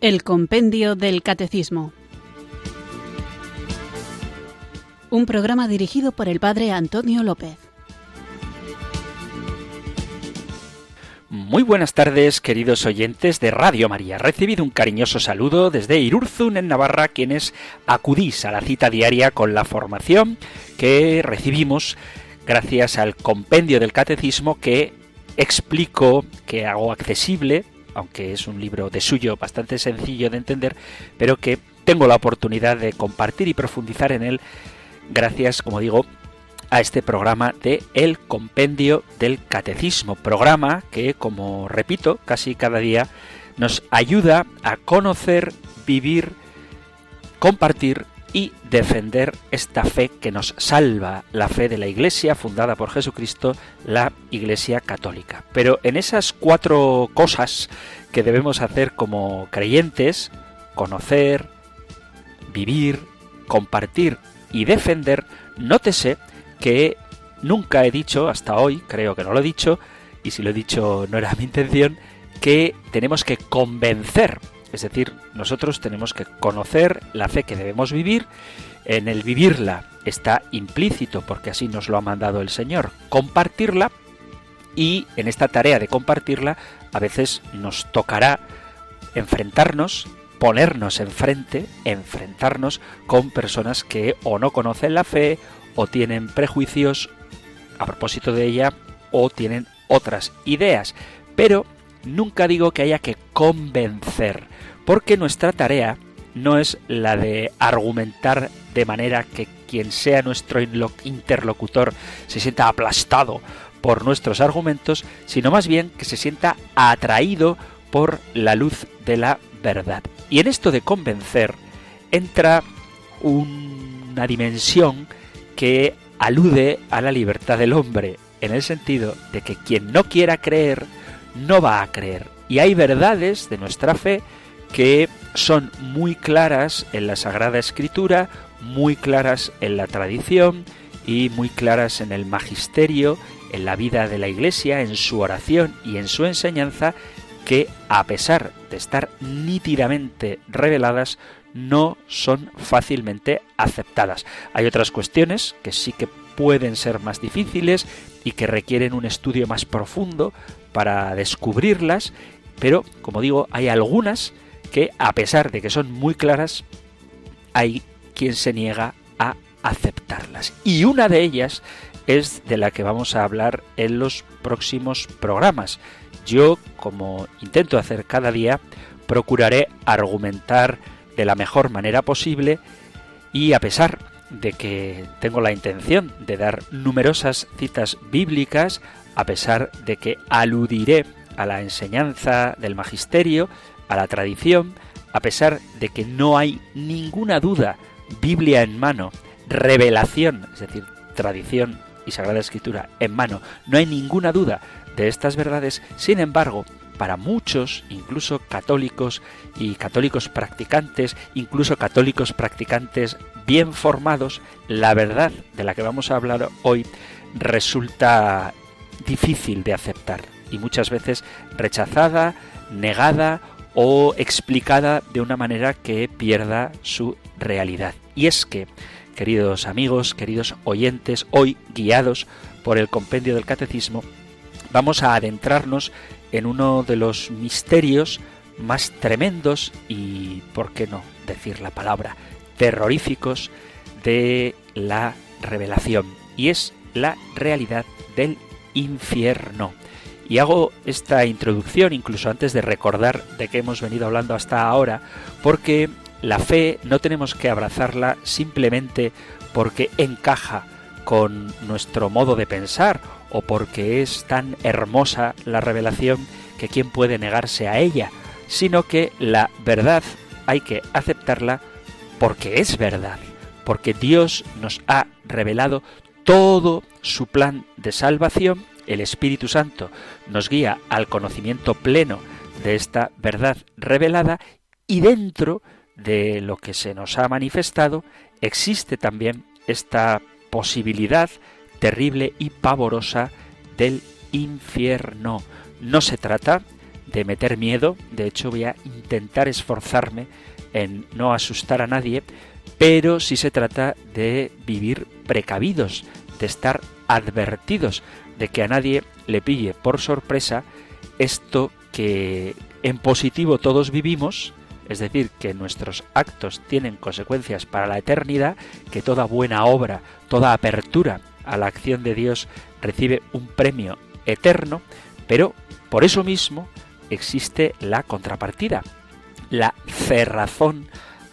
El Compendio del Catecismo. Un programa dirigido por el Padre Antonio López. Muy buenas tardes, queridos oyentes de Radio María. Recibido un cariñoso saludo desde Irurzun, en Navarra, quienes acudís a la cita diaria con la formación que recibimos gracias al compendio del catecismo que explico, que hago accesible aunque es un libro de suyo bastante sencillo de entender, pero que tengo la oportunidad de compartir y profundizar en él gracias, como digo, a este programa de El Compendio del Catecismo, programa que, como repito, casi cada día nos ayuda a conocer, vivir, compartir y defender esta fe que nos salva, la fe de la Iglesia fundada por Jesucristo, la Iglesia católica. Pero en esas cuatro cosas que debemos hacer como creyentes, conocer, vivir, compartir y defender, nótese que nunca he dicho hasta hoy, creo que no lo he dicho, y si lo he dicho no era mi intención, que tenemos que convencer es decir, nosotros tenemos que conocer la fe que debemos vivir, en el vivirla está implícito, porque así nos lo ha mandado el Señor, compartirla, y en esta tarea de compartirla a veces nos tocará enfrentarnos, ponernos enfrente, enfrentarnos con personas que o no conocen la fe, o tienen prejuicios a propósito de ella, o tienen otras ideas. Pero nunca digo que haya que convencer, porque nuestra tarea no es la de argumentar de manera que quien sea nuestro interlocutor se sienta aplastado por nuestros argumentos, sino más bien que se sienta atraído por la luz de la verdad. Y en esto de convencer entra una dimensión que alude a la libertad del hombre, en el sentido de que quien no quiera creer, no va a creer. Y hay verdades de nuestra fe que son muy claras en la Sagrada Escritura, muy claras en la tradición y muy claras en el magisterio, en la vida de la Iglesia, en su oración y en su enseñanza, que a pesar de estar nítidamente reveladas, no son fácilmente aceptadas. Hay otras cuestiones que sí que pueden ser más difíciles y que requieren un estudio más profundo para descubrirlas, pero como digo, hay algunas que a pesar de que son muy claras, hay quien se niega a aceptarlas. Y una de ellas es de la que vamos a hablar en los próximos programas. Yo, como intento hacer cada día, procuraré argumentar de la mejor manera posible y a pesar de que tengo la intención de dar numerosas citas bíblicas, a pesar de que aludiré a la enseñanza del magisterio, a la tradición, a pesar de que no hay ninguna duda, Biblia en mano, revelación, es decir, tradición y Sagrada Escritura en mano, no hay ninguna duda de estas verdades, sin embargo, para muchos, incluso católicos y católicos practicantes, incluso católicos practicantes bien formados, la verdad de la que vamos a hablar hoy resulta difícil de aceptar y muchas veces rechazada, negada o explicada de una manera que pierda su realidad. Y es que, queridos amigos, queridos oyentes, hoy guiados por el compendio del catecismo, vamos a adentrarnos en uno de los misterios más tremendos y, ¿por qué no decir la palabra?, terroríficos de la revelación. Y es la realidad del infierno. Y hago esta introducción incluso antes de recordar de qué hemos venido hablando hasta ahora, porque la fe no tenemos que abrazarla simplemente porque encaja con nuestro modo de pensar o porque es tan hermosa la revelación que quién puede negarse a ella, sino que la verdad hay que aceptarla porque es verdad, porque Dios nos ha revelado todo su plan de salvación el Espíritu Santo nos guía al conocimiento pleno de esta verdad revelada y dentro de lo que se nos ha manifestado existe también esta posibilidad terrible y pavorosa del infierno. No se trata de meter miedo, de hecho voy a intentar esforzarme en no asustar a nadie, pero sí se trata de vivir precavidos, de estar advertidos, de que a nadie le pille por sorpresa esto que en positivo todos vivimos, es decir, que nuestros actos tienen consecuencias para la eternidad, que toda buena obra, toda apertura a la acción de Dios recibe un premio eterno, pero por eso mismo existe la contrapartida, la cerrazón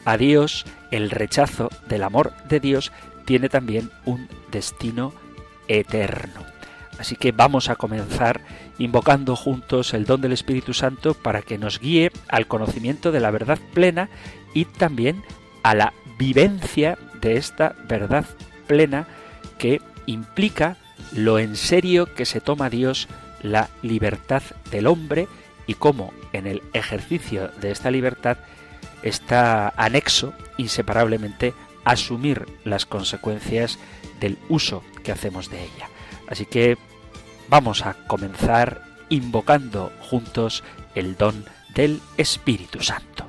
a Dios, el rechazo del amor de Dios tiene también un destino eterno. Así que vamos a comenzar invocando juntos el don del Espíritu Santo para que nos guíe al conocimiento de la verdad plena y también a la vivencia de esta verdad plena que implica lo en serio que se toma Dios la libertad del hombre y cómo en el ejercicio de esta libertad está anexo inseparablemente asumir las consecuencias del uso que hacemos de ella. Así que vamos a comenzar invocando juntos el don del Espíritu Santo.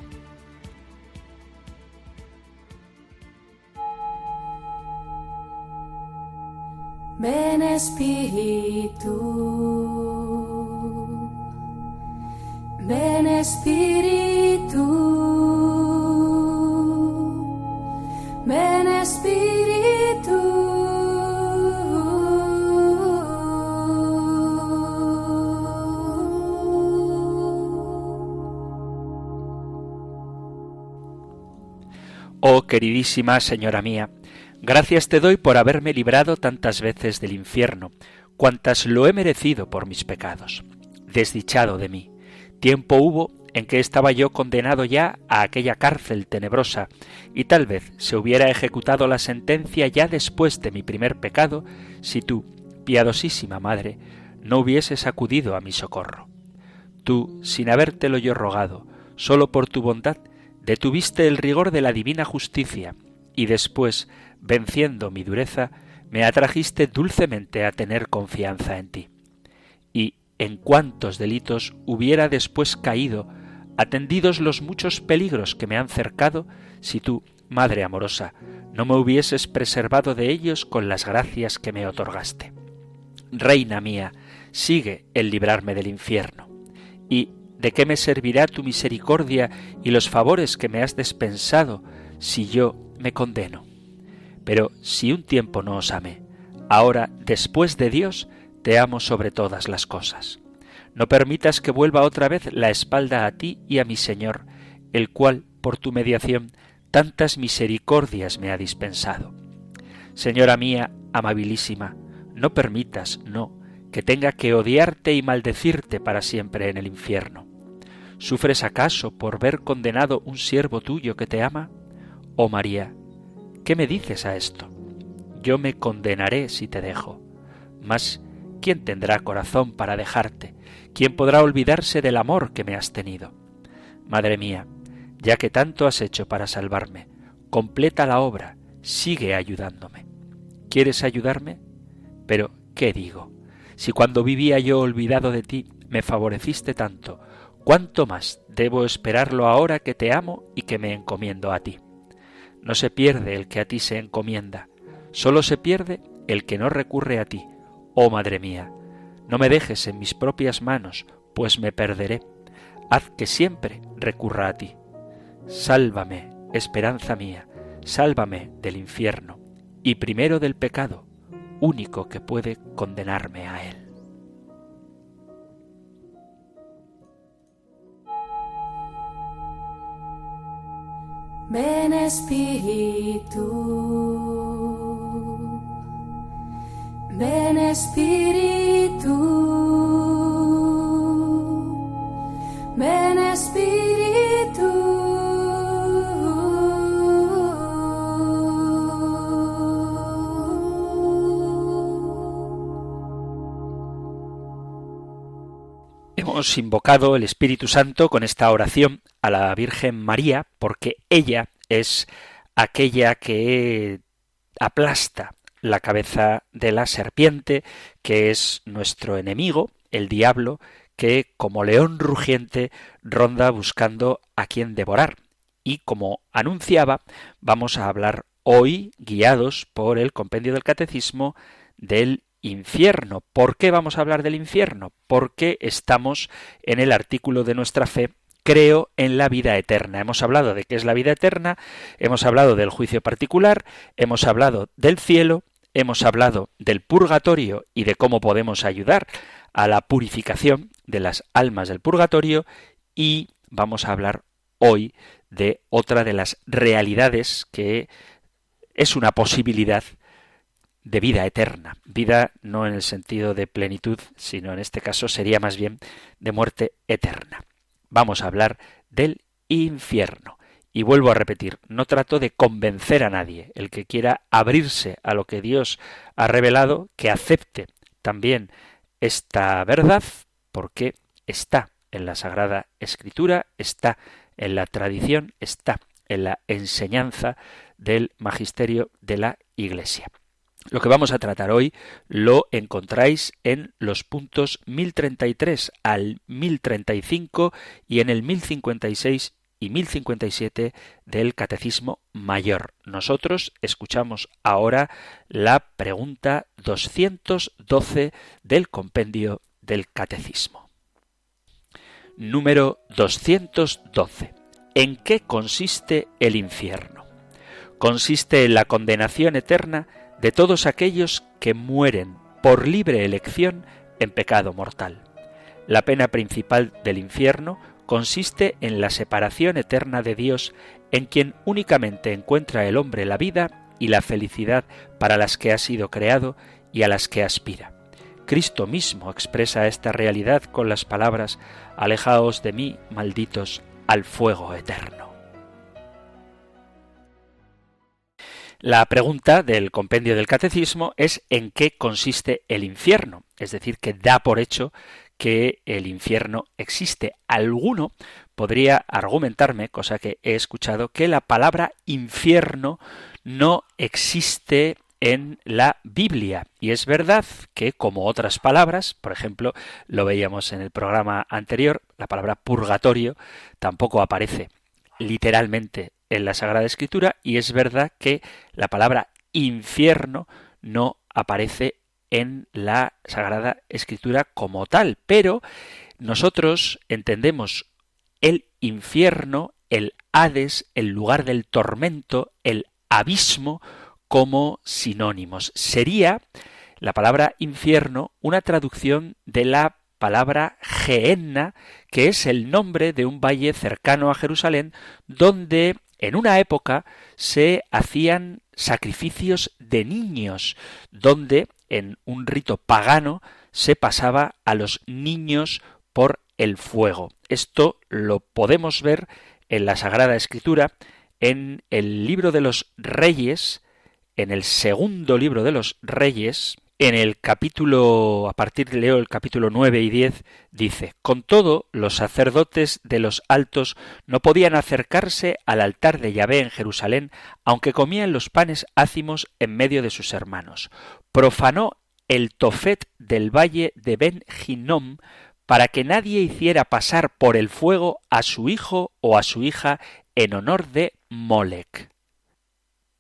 Ven Espíritu, ven Espíritu, ven Espíritu. Oh queridísima Señora mía, Gracias te doy por haberme librado tantas veces del infierno, cuantas lo he merecido por mis pecados. Desdichado de mí. Tiempo hubo en que estaba yo condenado ya a aquella cárcel tenebrosa, y tal vez se hubiera ejecutado la sentencia ya después de mi primer pecado, si tú, piadosísima Madre, no hubieses acudido a mi socorro. Tú, sin habértelo yo rogado, solo por tu bondad, detuviste el rigor de la divina justicia, y después venciendo mi dureza, me atrajiste dulcemente a tener confianza en ti. Y en cuántos delitos hubiera después caído, atendidos los muchos peligros que me han cercado, si tú, Madre amorosa, no me hubieses preservado de ellos con las gracias que me otorgaste. Reina mía, sigue el librarme del infierno. ¿Y de qué me servirá tu misericordia y los favores que me has despensado si yo me condeno? Pero si un tiempo no os amé, ahora, después de Dios, te amo sobre todas las cosas. No permitas que vuelva otra vez la espalda a ti y a mi Señor, el cual, por tu mediación, tantas misericordias me ha dispensado. Señora mía, amabilísima, no permitas, no, que tenga que odiarte y maldecirte para siempre en el infierno. ¿Sufres acaso por ver condenado un siervo tuyo que te ama? Oh María, ¿Qué me dices a esto? Yo me condenaré si te dejo. Mas, ¿quién tendrá corazón para dejarte? ¿Quién podrá olvidarse del amor que me has tenido? Madre mía, ya que tanto has hecho para salvarme, completa la obra, sigue ayudándome. ¿Quieres ayudarme? Pero, ¿qué digo? Si cuando vivía yo olvidado de ti, me favoreciste tanto, ¿cuánto más debo esperarlo ahora que te amo y que me encomiendo a ti? No se pierde el que a ti se encomienda, solo se pierde el que no recurre a ti. Oh Madre mía, no me dejes en mis propias manos, pues me perderé. Haz que siempre recurra a ti. Sálvame, esperanza mía, sálvame del infierno, y primero del pecado, único que puede condenarme a él. Ven Espíritu, Espíritu, Espíritu. Hemos invocado el Espíritu Santo con esta oración a la Virgen María porque ella es aquella que aplasta la cabeza de la serpiente, que es nuestro enemigo, el diablo, que como león rugiente ronda buscando a quien devorar. Y como anunciaba, vamos a hablar hoy, guiados por el compendio del catecismo, del infierno. ¿Por qué vamos a hablar del infierno? Porque estamos en el artículo de nuestra fe creo en la vida eterna. Hemos hablado de qué es la vida eterna, hemos hablado del juicio particular, hemos hablado del cielo, hemos hablado del purgatorio y de cómo podemos ayudar a la purificación de las almas del purgatorio y vamos a hablar hoy de otra de las realidades que es una posibilidad de vida eterna. Vida no en el sentido de plenitud, sino en este caso sería más bien de muerte eterna. Vamos a hablar del infierno. Y vuelvo a repetir, no trato de convencer a nadie. El que quiera abrirse a lo que Dios ha revelado, que acepte también esta verdad, porque está en la Sagrada Escritura, está en la tradición, está en la enseñanza del magisterio de la Iglesia. Lo que vamos a tratar hoy lo encontráis en los puntos 1033 al 1035 y en el 1056 y 1057 del Catecismo Mayor. Nosotros escuchamos ahora la pregunta 212 del compendio del Catecismo. Número 212. ¿En qué consiste el infierno? Consiste en la condenación eterna de todos aquellos que mueren por libre elección en pecado mortal. La pena principal del infierno consiste en la separación eterna de Dios, en quien únicamente encuentra el hombre la vida y la felicidad para las que ha sido creado y a las que aspira. Cristo mismo expresa esta realidad con las palabras Alejaos de mí, malditos, al fuego eterno. La pregunta del compendio del catecismo es en qué consiste el infierno, es decir, que da por hecho que el infierno existe. Alguno podría argumentarme, cosa que he escuchado, que la palabra infierno no existe en la Biblia. Y es verdad que, como otras palabras, por ejemplo, lo veíamos en el programa anterior, la palabra purgatorio tampoco aparece literalmente en la Sagrada Escritura y es verdad que la palabra infierno no aparece en la Sagrada Escritura como tal, pero nosotros entendemos el infierno, el Hades, el lugar del tormento, el abismo como sinónimos. Sería la palabra infierno una traducción de la palabra Geenna, que es el nombre de un valle cercano a Jerusalén, donde en una época se hacían sacrificios de niños, donde en un rito pagano se pasaba a los niños por el fuego. Esto lo podemos ver en la Sagrada Escritura, en el libro de los Reyes, en el segundo libro de los Reyes, en el capítulo, a partir de leo el capítulo 9 y 10, dice, Con todo, los sacerdotes de los altos no podían acercarse al altar de Yahvé en Jerusalén, aunque comían los panes ácimos en medio de sus hermanos. Profanó el tofet del valle de Ben Hinnom para que nadie hiciera pasar por el fuego a su hijo o a su hija en honor de Molec.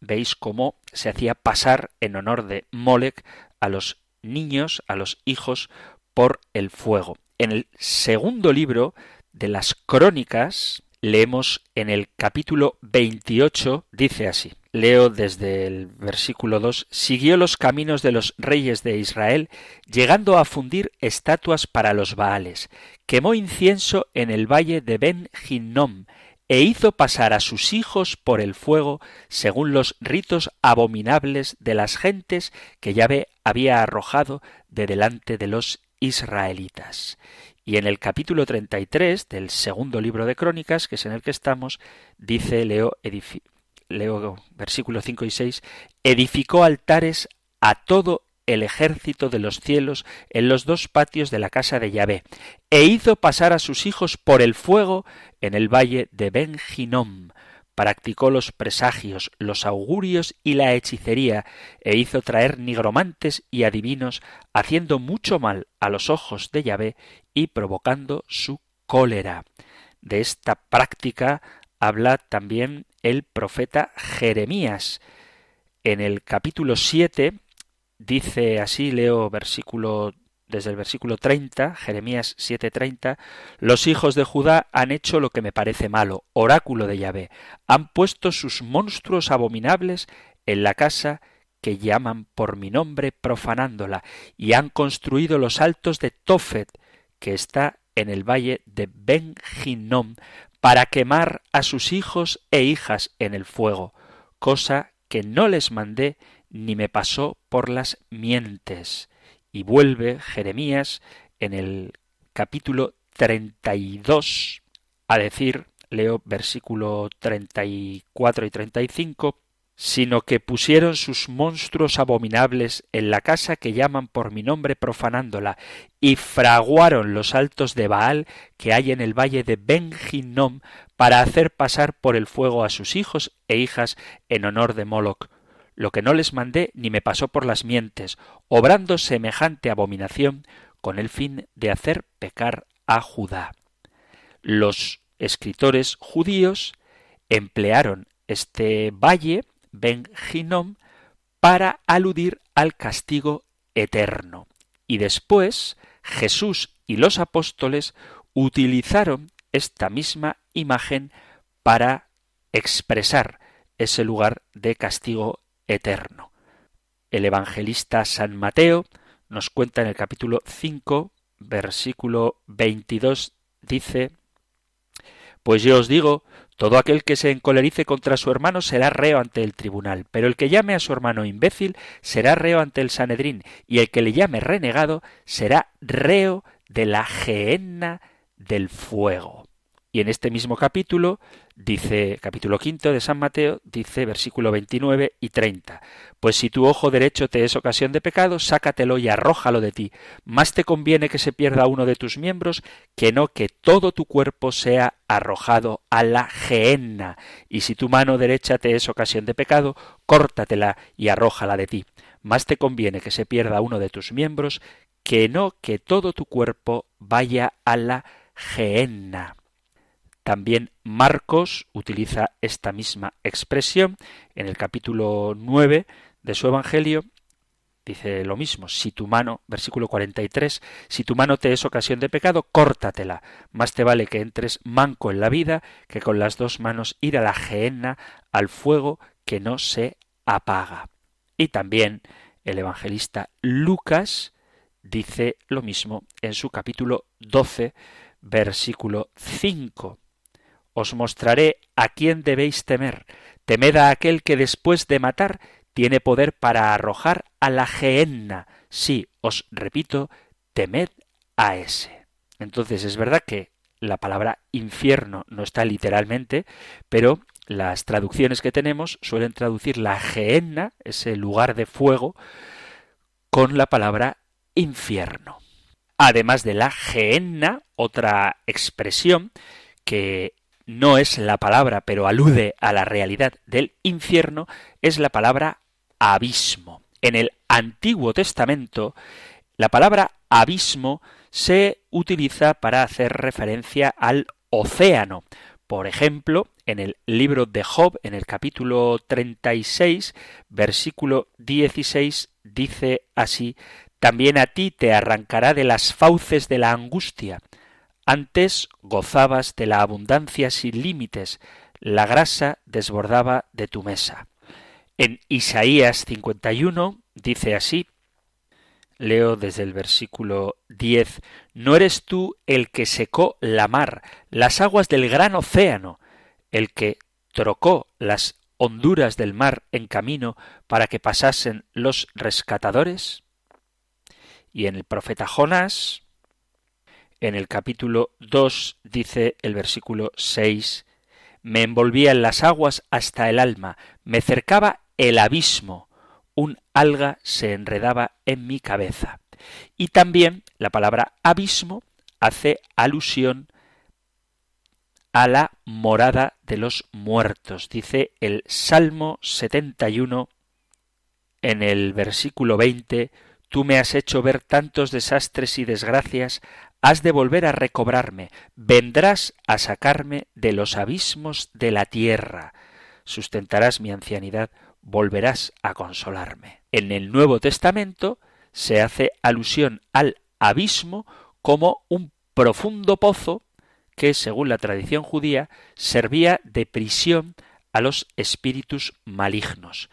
Veis cómo se hacía pasar en honor de Molec a los niños, a los hijos, por el fuego. En el segundo libro de las crónicas, leemos en el capítulo 28, dice así, leo desde el versículo 2, siguió los caminos de los reyes de Israel, llegando a fundir estatuas para los Baales, quemó incienso en el valle de Ben Hinnom, e hizo pasar a sus hijos por el fuego según los ritos abominables de las gentes que Yahvé había arrojado de delante de los israelitas. Y en el capítulo 33 del segundo libro de Crónicas, que es en el que estamos, dice Leo, Leo versículo 5 y 6, edificó altares a todo el ejército de los cielos en los dos patios de la casa de Yahvé, e hizo pasar a sus hijos por el fuego en el valle de Ben practicó los presagios, los augurios y la hechicería, e hizo traer nigromantes y adivinos, haciendo mucho mal a los ojos de Yahvé y provocando su cólera. De esta práctica habla también el profeta Jeremías. En el capítulo 7 dice así, leo versículo desde el versículo 30, Jeremías 7:30, los hijos de Judá han hecho lo que me parece malo, oráculo de Yahvé, han puesto sus monstruos abominables en la casa que llaman por mi nombre profanándola, y han construido los altos de Tofet, que está en el valle de Ben para quemar a sus hijos e hijas en el fuego, cosa que no les mandé ni me pasó por las mientes. Y vuelve Jeremías en el capítulo 32 a decir, leo versículo 34 y 35, sino que pusieron sus monstruos abominables en la casa que llaman por mi nombre profanándola, y fraguaron los altos de Baal que hay en el valle de Ben para hacer pasar por el fuego a sus hijos e hijas en honor de Moloch lo que no les mandé ni me pasó por las mientes, obrando semejante abominación con el fin de hacer pecar a Judá. Los escritores judíos emplearon este valle, Ben Hinnom, para aludir al castigo eterno. Y después Jesús y los apóstoles utilizaron esta misma imagen para expresar ese lugar de castigo eterno. El evangelista San Mateo nos cuenta en el capítulo 5, versículo 22, dice, Pues yo os digo, todo aquel que se encolerice contra su hermano será reo ante el tribunal, pero el que llame a su hermano imbécil será reo ante el Sanedrín, y el que le llame renegado será reo de la gehenna del fuego. Y en este mismo capítulo dice, capítulo quinto de San Mateo, dice versículo 29 y 30, Pues si tu ojo derecho te es ocasión de pecado, sácatelo y arrójalo de ti. Más te conviene que se pierda uno de tus miembros que no que todo tu cuerpo sea arrojado a la gehenna. Y si tu mano derecha te es ocasión de pecado, córtatela y arrójala de ti. Más te conviene que se pierda uno de tus miembros que no que todo tu cuerpo vaya a la gehenna. También Marcos utiliza esta misma expresión en el capítulo 9 de su Evangelio. Dice lo mismo, si tu mano, versículo 43, si tu mano te es ocasión de pecado, córtatela. Más te vale que entres manco en la vida que con las dos manos ir a la gehenna, al fuego que no se apaga. Y también el evangelista Lucas dice lo mismo en su capítulo 12, versículo 5 os mostraré a quién debéis temer. Temed a aquel que después de matar tiene poder para arrojar a la gehenna. Sí, os repito, temed a ese. Entonces es verdad que la palabra infierno no está literalmente, pero las traducciones que tenemos suelen traducir la gehenna, ese lugar de fuego, con la palabra infierno. Además de la gehenna, otra expresión que no es la palabra, pero alude a la realidad del infierno, es la palabra abismo. En el Antiguo Testamento, la palabra abismo se utiliza para hacer referencia al océano. Por ejemplo, en el libro de Job, en el capítulo 36, versículo 16, dice así, También a ti te arrancará de las fauces de la angustia, antes gozabas de la abundancia sin límites, la grasa desbordaba de tu mesa. En Isaías 51 dice así, leo desde el versículo 10, ¿no eres tú el que secó la mar, las aguas del gran océano, el que trocó las honduras del mar en camino para que pasasen los rescatadores? Y en el profeta Jonás, en el capítulo 2 dice el versículo 6, me envolvía en las aguas hasta el alma, me cercaba el abismo, un alga se enredaba en mi cabeza. Y también la palabra abismo hace alusión a la morada de los muertos. Dice el Salmo 71 en el versículo 20, Tú me has hecho ver tantos desastres y desgracias, has de volver a recobrarme, vendrás a sacarme de los abismos de la tierra, sustentarás mi ancianidad, volverás a consolarme. En el Nuevo Testamento se hace alusión al abismo como un profundo pozo que, según la tradición judía, servía de prisión a los espíritus malignos.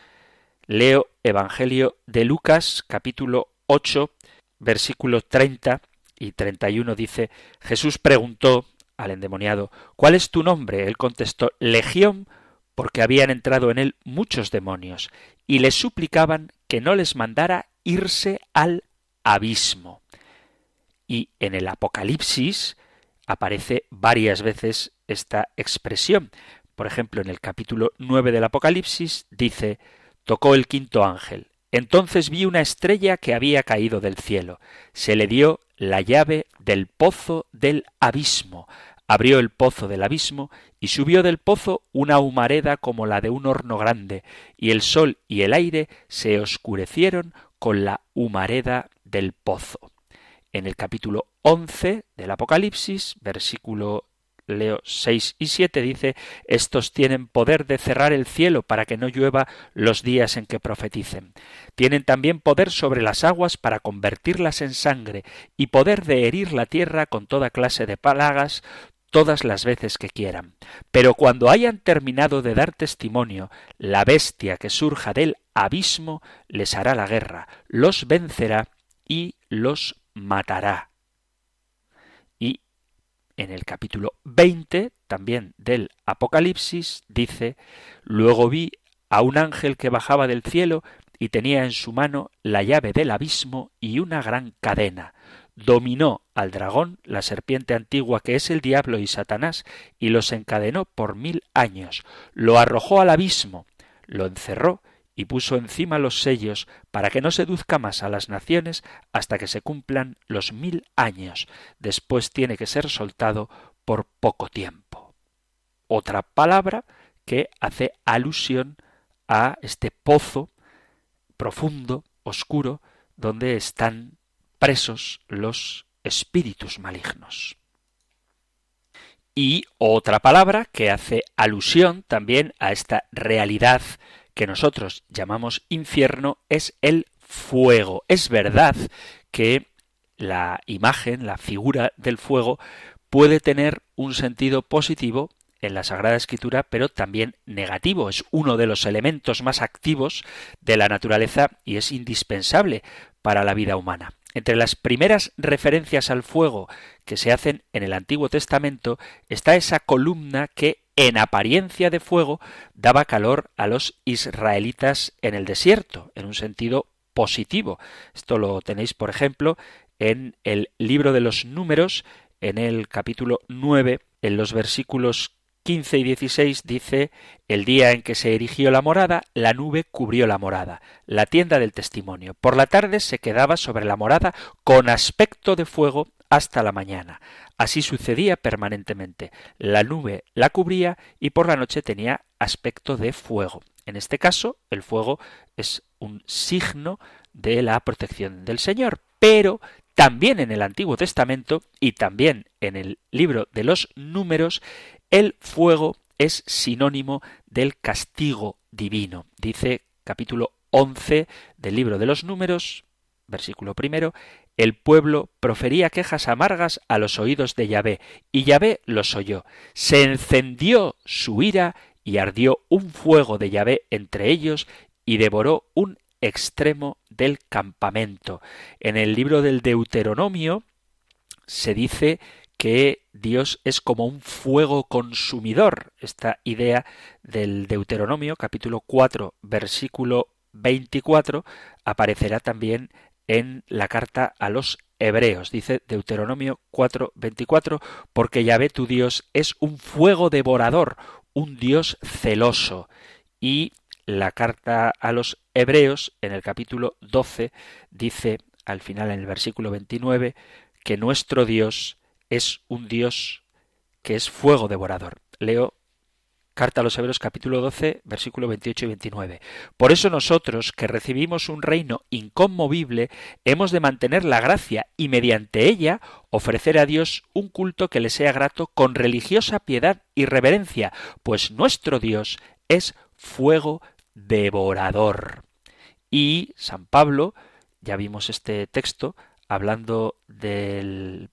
Leo Evangelio de Lucas capítulo 8 versículo 30 y 31 dice, Jesús preguntó al endemoniado, ¿cuál es tu nombre? Él contestó, Legión, porque habían entrado en él muchos demonios, y le suplicaban que no les mandara irse al abismo. Y en el Apocalipsis aparece varias veces esta expresión. Por ejemplo, en el capítulo 9 del Apocalipsis dice, tocó el quinto ángel. Entonces vi una estrella que había caído del cielo. Se le dio la llave del pozo del abismo. Abrió el pozo del abismo y subió del pozo una humareda como la de un horno grande, y el sol y el aire se oscurecieron con la humareda del pozo. En el capítulo 11 del Apocalipsis, versículo Leo 6 y 7 dice, estos tienen poder de cerrar el cielo para que no llueva los días en que profeticen. Tienen también poder sobre las aguas para convertirlas en sangre y poder de herir la tierra con toda clase de palagas todas las veces que quieran. Pero cuando hayan terminado de dar testimonio, la bestia que surja del abismo les hará la guerra, los vencerá y los matará. En el capítulo 20 también del Apocalipsis dice, luego vi a un ángel que bajaba del cielo y tenía en su mano la llave del abismo y una gran cadena. Dominó al dragón, la serpiente antigua que es el diablo y Satanás, y los encadenó por mil años, lo arrojó al abismo, lo encerró y puso encima los sellos para que no seduzca más a las naciones hasta que se cumplan los mil años. Después tiene que ser soltado por poco tiempo. Otra palabra que hace alusión a este pozo profundo, oscuro, donde están presos los espíritus malignos. Y otra palabra que hace alusión también a esta realidad que nosotros llamamos infierno es el fuego. Es verdad que la imagen, la figura del fuego puede tener un sentido positivo en la Sagrada Escritura, pero también negativo. Es uno de los elementos más activos de la naturaleza y es indispensable para la vida humana. Entre las primeras referencias al fuego que se hacen en el Antiguo Testamento está esa columna que en apariencia de fuego daba calor a los israelitas en el desierto, en un sentido positivo. Esto lo tenéis, por ejemplo, en el libro de los números, en el capítulo 9, en los versículos 15 y 16 dice, el día en que se erigió la morada, la nube cubrió la morada, la tienda del testimonio. Por la tarde se quedaba sobre la morada con aspecto de fuego hasta la mañana. Así sucedía permanentemente. La nube la cubría y por la noche tenía aspecto de fuego. En este caso, el fuego es un signo de la protección del Señor, pero también en el Antiguo Testamento y también en el libro de los números el fuego es sinónimo del castigo divino. Dice capítulo 11 del libro de los números, versículo primero, el pueblo profería quejas amargas a los oídos de Yahvé, y Yahvé los oyó. Se encendió su ira y ardió un fuego de Yahvé entre ellos y devoró un extremo del campamento. En el libro del Deuteronomio se dice que Dios es como un fuego consumidor. Esta idea del Deuteronomio, capítulo 4, versículo 24, aparecerá también en la carta a los Hebreos. Dice Deuteronomio 4, 24, porque Yahvé tu Dios es un fuego devorador, un Dios celoso. Y la carta a los Hebreos, en el capítulo 12, dice al final en el versículo 29, que nuestro Dios es un Dios que es fuego devorador. Leo Carta a los Hebreos capítulo 12, versículo 28 y 29. Por eso nosotros, que recibimos un reino inconmovible, hemos de mantener la gracia y mediante ella ofrecer a Dios un culto que le sea grato con religiosa piedad y reverencia, pues nuestro Dios es fuego devorador. Y San Pablo, ya vimos este texto, hablando del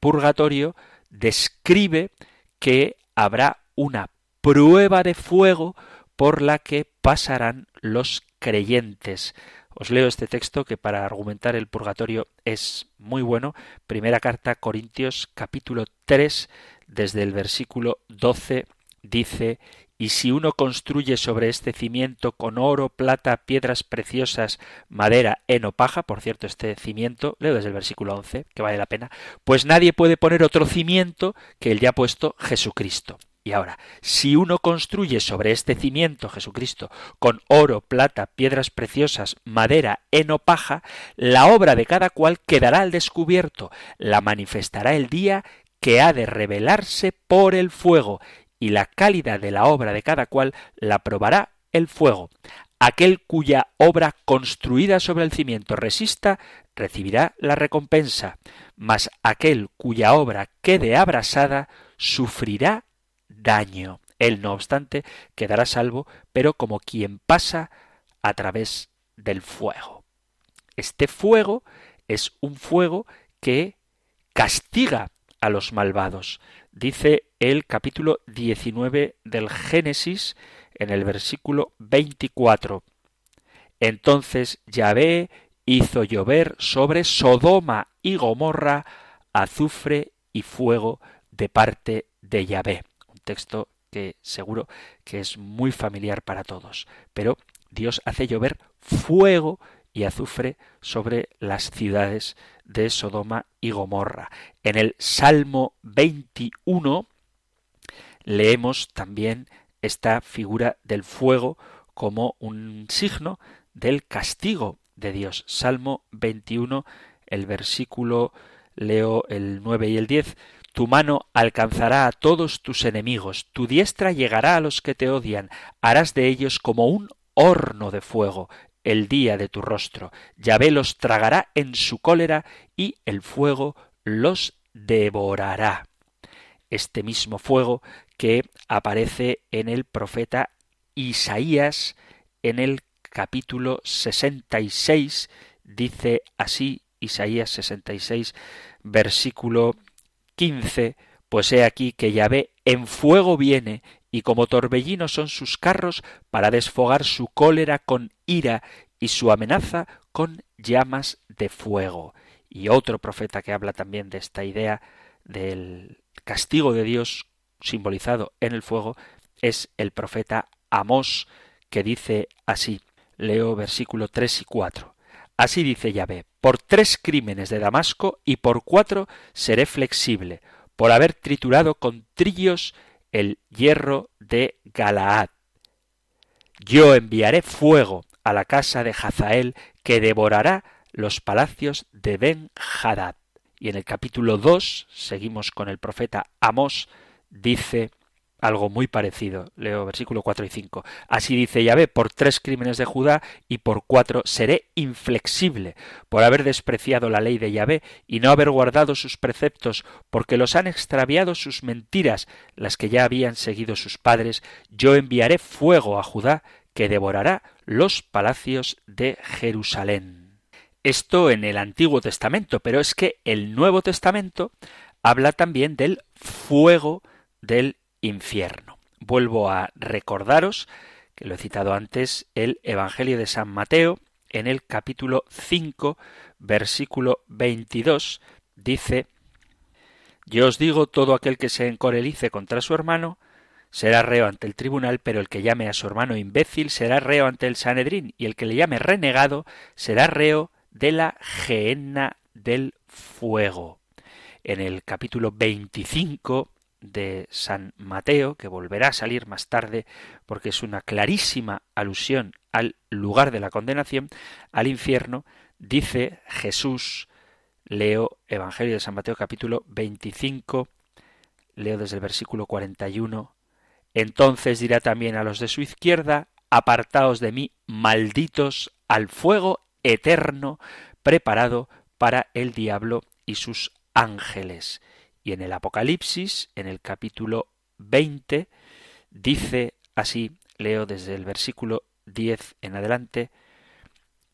purgatorio, describe que habrá una prueba de fuego por la que pasarán los creyentes. Os leo este texto que para argumentar el purgatorio es muy bueno. Primera carta Corintios capítulo 3 desde el versículo 12 dice y si uno construye sobre este cimiento con oro, plata, piedras preciosas, madera, heno, paja, por cierto, este cimiento, leo desde el versículo 11, que vale la pena, pues nadie puede poner otro cimiento que el ya puesto Jesucristo. Y ahora, si uno construye sobre este cimiento Jesucristo con oro, plata, piedras preciosas, madera, heno, paja, la obra de cada cual quedará al descubierto, la manifestará el día que ha de revelarse por el fuego, y la calidad de la obra de cada cual la probará el fuego. Aquel cuya obra construida sobre el cimiento resista, recibirá la recompensa, mas aquel cuya obra quede abrasada, sufrirá daño. Él, no obstante, quedará salvo, pero como quien pasa a través del fuego. Este fuego es un fuego que castiga a los malvados. Dice el capítulo 19 del Génesis en el versículo 24. Entonces Yahvé hizo llover sobre Sodoma y Gomorra azufre y fuego de parte de Yahvé texto que seguro que es muy familiar para todos. Pero Dios hace llover fuego y azufre sobre las ciudades de Sodoma y Gomorra. En el Salmo 21 leemos también esta figura del fuego como un signo del castigo de Dios. Salmo 21, el versículo, leo el 9 y el 10. Tu mano alcanzará a todos tus enemigos, tu diestra llegará a los que te odian, harás de ellos como un horno de fuego el día de tu rostro. Yahvé los tragará en su cólera y el fuego los devorará. Este mismo fuego que aparece en el profeta Isaías en el capítulo 66 dice así Isaías 66 versículo 15, pues he aquí que Yahvé en fuego viene, y como torbellino son sus carros para desfogar su cólera con ira y su amenaza con llamas de fuego. Y otro profeta que habla también de esta idea del castigo de Dios simbolizado en el fuego es el profeta Amós, que dice así, leo versículo 3 y 4. Así dice Yahvé, por tres crímenes de Damasco y por cuatro seré flexible, por haber triturado con trillos el hierro de Galaad. Yo enviaré fuego a la casa de Hazael que devorará los palacios de Ben Hadad. Y en el capítulo 2, seguimos con el profeta Amós, dice algo muy parecido. Leo versículo 4 y 5. Así dice Yahvé, por tres crímenes de Judá y por cuatro seré inflexible, por haber despreciado la ley de Yahvé y no haber guardado sus preceptos, porque los han extraviado sus mentiras, las que ya habían seguido sus padres, yo enviaré fuego a Judá que devorará los palacios de Jerusalén. Esto en el Antiguo Testamento, pero es que el Nuevo Testamento habla también del fuego del infierno. Vuelvo a recordaros, que lo he citado antes, el Evangelio de San Mateo, en el capítulo 5, versículo 22, dice, Yo os digo, todo aquel que se encorelice contra su hermano, será reo ante el tribunal, pero el que llame a su hermano imbécil será reo ante el Sanedrín, y el que le llame renegado será reo de la gehenna del fuego. En el capítulo 25 de San Mateo, que volverá a salir más tarde porque es una clarísima alusión al lugar de la condenación, al infierno, dice Jesús, leo Evangelio de San Mateo capítulo 25, leo desde el versículo 41, entonces dirá también a los de su izquierda, apartaos de mí, malditos, al fuego eterno preparado para el diablo y sus ángeles. Y en el Apocalipsis, en el capítulo 20, dice así, leo desde el versículo 10 en adelante,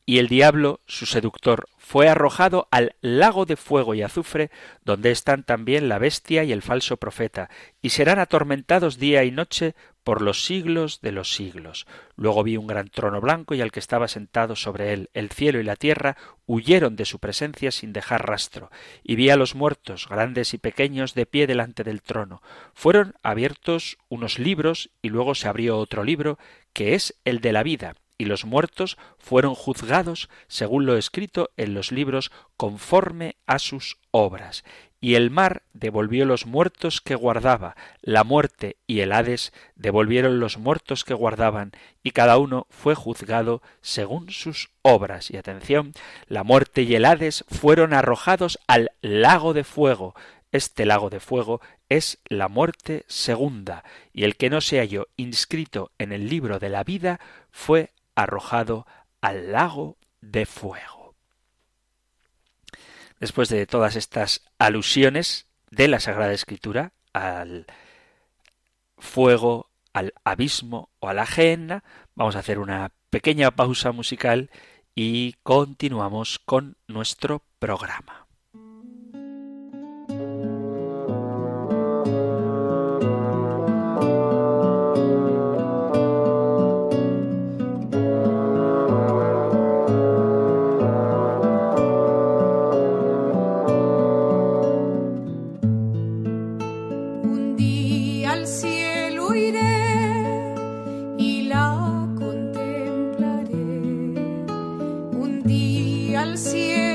y el diablo, su seductor, fue arrojado al lago de fuego y azufre, donde están también la bestia y el falso profeta, y serán atormentados día y noche por los siglos de los siglos. Luego vi un gran trono blanco y al que estaba sentado sobre él. El cielo y la tierra huyeron de su presencia sin dejar rastro, y vi a los muertos, grandes y pequeños, de pie delante del trono. Fueron abiertos unos libros y luego se abrió otro libro, que es el de la vida y los muertos fueron juzgados según lo escrito en los libros conforme a sus obras. Y el mar devolvió los muertos que guardaba, la muerte y el Hades devolvieron los muertos que guardaban, y cada uno fue juzgado según sus obras. Y atención, la muerte y el Hades fueron arrojados al lago de fuego. Este lago de fuego es la muerte segunda, y el que no se halló inscrito en el libro de la vida fue arrojado al lago de fuego. Después de todas estas alusiones de la Sagrada Escritura al fuego, al abismo o a la gehenna, vamos a hacer una pequeña pausa musical y continuamos con nuestro programa. once here.